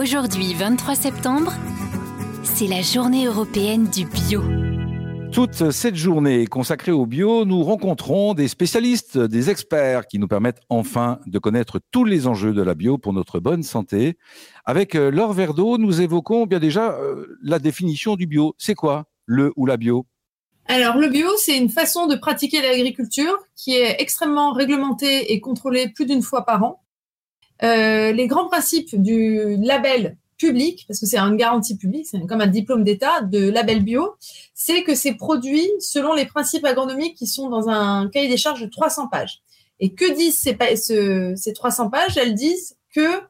Aujourd'hui, 23 septembre, c'est la journée européenne du bio. Toute cette journée consacrée au bio, nous rencontrons des spécialistes, des experts qui nous permettent enfin de connaître tous les enjeux de la bio pour notre bonne santé. Avec euh, Laure Verdeau, nous évoquons bien déjà euh, la définition du bio. C'est quoi le ou la bio? Alors, le bio, c'est une façon de pratiquer l'agriculture qui est extrêmement réglementée et contrôlée plus d'une fois par an. Euh, les grands principes du label public, parce que c'est une garantie publique, c'est comme un diplôme d'État de label bio, c'est que c'est produit selon les principes agronomiques qui sont dans un cahier des charges de 300 pages. Et que disent ces, ces 300 pages? Elles disent que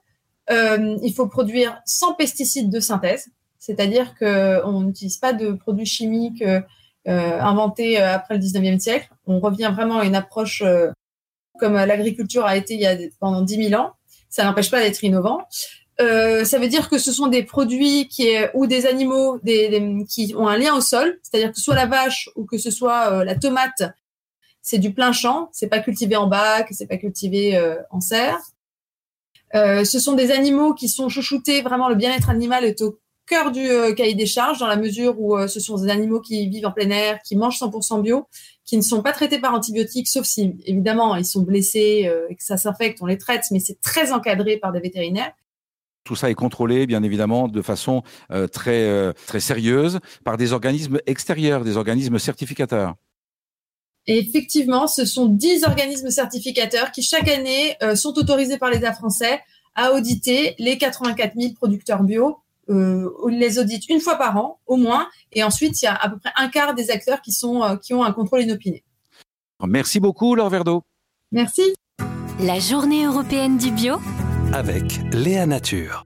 euh, il faut produire sans pesticides de synthèse, c'est-à-dire qu'on n'utilise pas de produits chimiques euh, inventés après le 19e siècle. On revient vraiment à une approche comme l'agriculture a été il y a pendant 10 000 ans ça n'empêche pas d'être innovant. Euh, ça veut dire que ce sont des produits qui ou des animaux qui ont un lien au sol, c'est-à-dire que soit la vache ou que ce soit euh, la tomate, c'est du plein champ, c'est pas cultivé en bac, c'est pas cultivé euh, en serre. ce sont des animaux qui sont chouchoutés, vraiment le bien-être animal est au cœur du cahier des charges dans la mesure où ce sont des animaux qui vivent en plein air, qui mangent 100% bio, qui ne sont pas traités par antibiotiques, sauf si évidemment ils sont blessés euh, et que ça s'infecte, on les traite, mais c'est très encadré par des vétérinaires. Tout ça est contrôlé, bien évidemment, de façon euh, très, euh, très sérieuse par des organismes extérieurs, des organismes certificateurs. Et effectivement, ce sont 10 organismes certificateurs qui, chaque année, sont autorisés par l'État français à auditer les 84 000 producteurs bio euh, on les audite une fois par an, au moins. Et ensuite, il y a à peu près un quart des acteurs qui, sont, euh, qui ont un contrôle inopiné. Merci beaucoup, Laure Verdeau. Merci. La journée européenne du bio avec Léa Nature.